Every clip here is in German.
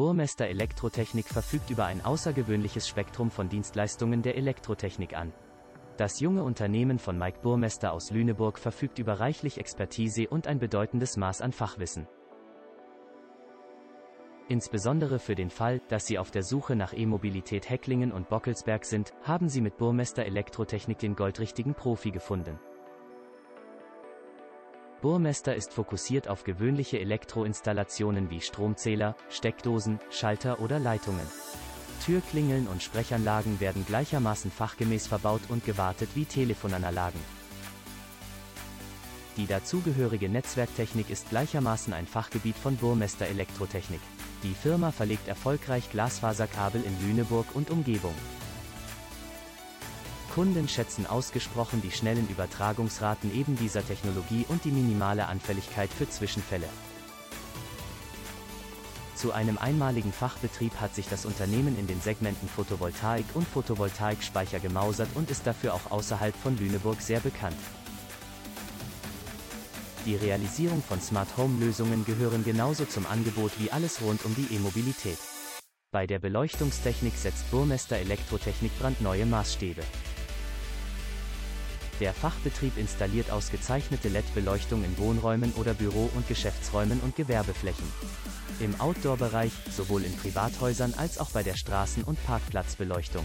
Burmester Elektrotechnik verfügt über ein außergewöhnliches Spektrum von Dienstleistungen der Elektrotechnik an. Das junge Unternehmen von Mike Burmester aus Lüneburg verfügt über reichlich Expertise und ein bedeutendes Maß an Fachwissen. Insbesondere für den Fall, dass Sie auf der Suche nach E-Mobilität Hecklingen und Bockelsberg sind, haben Sie mit Burmester Elektrotechnik den goldrichtigen Profi gefunden. Burmester ist fokussiert auf gewöhnliche Elektroinstallationen wie Stromzähler, Steckdosen, Schalter oder Leitungen. Türklingeln und Sprechanlagen werden gleichermaßen fachgemäß verbaut und gewartet wie Telefonanlagen. Die dazugehörige Netzwerktechnik ist gleichermaßen ein Fachgebiet von Burmester Elektrotechnik. Die Firma verlegt erfolgreich Glasfaserkabel in Lüneburg und Umgebung. Kunden schätzen ausgesprochen die schnellen Übertragungsraten eben dieser Technologie und die minimale Anfälligkeit für Zwischenfälle. Zu einem einmaligen Fachbetrieb hat sich das Unternehmen in den Segmenten Photovoltaik und Photovoltaikspeicher gemausert und ist dafür auch außerhalb von Lüneburg sehr bekannt. Die Realisierung von Smart Home Lösungen gehören genauso zum Angebot wie alles rund um die E-Mobilität. Bei der Beleuchtungstechnik setzt Burmester Elektrotechnik brandneue Maßstäbe. Der Fachbetrieb installiert ausgezeichnete LED-Beleuchtung in Wohnräumen oder Büro- und Geschäftsräumen und Gewerbeflächen. Im Outdoor-Bereich, sowohl in Privathäusern als auch bei der Straßen- und Parkplatzbeleuchtung.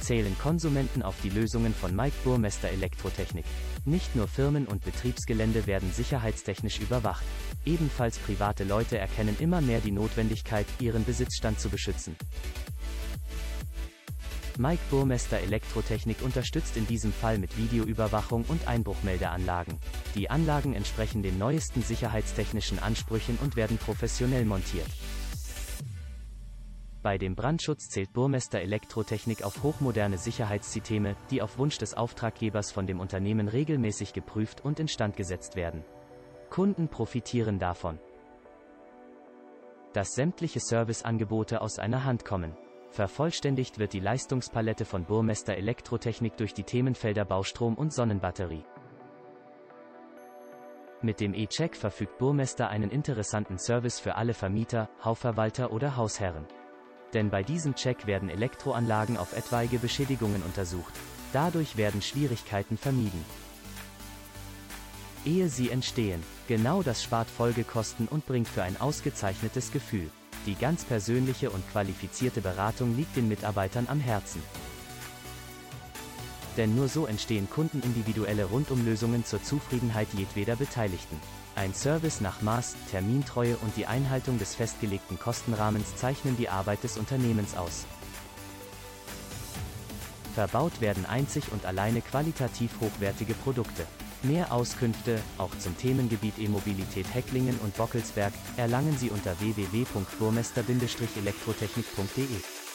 Zählen Konsumenten auf die Lösungen von Mike Burmester Elektrotechnik. Nicht nur Firmen und Betriebsgelände werden sicherheitstechnisch überwacht. Ebenfalls private Leute erkennen immer mehr die Notwendigkeit, ihren Besitzstand zu beschützen. Mike Burmester Elektrotechnik unterstützt in diesem Fall mit Videoüberwachung und Einbruchmeldeanlagen. Die Anlagen entsprechen den neuesten sicherheitstechnischen Ansprüchen und werden professionell montiert. Bei dem Brandschutz zählt Burmester Elektrotechnik auf hochmoderne Sicherheitssysteme, die auf Wunsch des Auftraggebers von dem Unternehmen regelmäßig geprüft und instand gesetzt werden. Kunden profitieren davon. Dass sämtliche Serviceangebote aus einer Hand kommen. Vervollständigt wird die Leistungspalette von Burmester Elektrotechnik durch die Themenfelder Baustrom und Sonnenbatterie. Mit dem E-Check verfügt Burmester einen interessanten Service für alle Vermieter, Hausverwalter oder Hausherren. Denn bei diesem Check werden Elektroanlagen auf etwaige Beschädigungen untersucht. Dadurch werden Schwierigkeiten vermieden. Ehe sie entstehen. Genau das spart Folgekosten und bringt für ein ausgezeichnetes Gefühl. Die ganz persönliche und qualifizierte Beratung liegt den Mitarbeitern am Herzen. Denn nur so entstehen kundenindividuelle Rundumlösungen zur Zufriedenheit jedweder Beteiligten. Ein Service nach Maß, Termintreue und die Einhaltung des festgelegten Kostenrahmens zeichnen die Arbeit des Unternehmens aus. Verbaut werden einzig und alleine qualitativ hochwertige Produkte. Mehr Auskünfte, auch zum Themengebiet E-Mobilität Hecklingen und Bockelsberg, erlangen Sie unter www.burmester-elektrotechnik.de.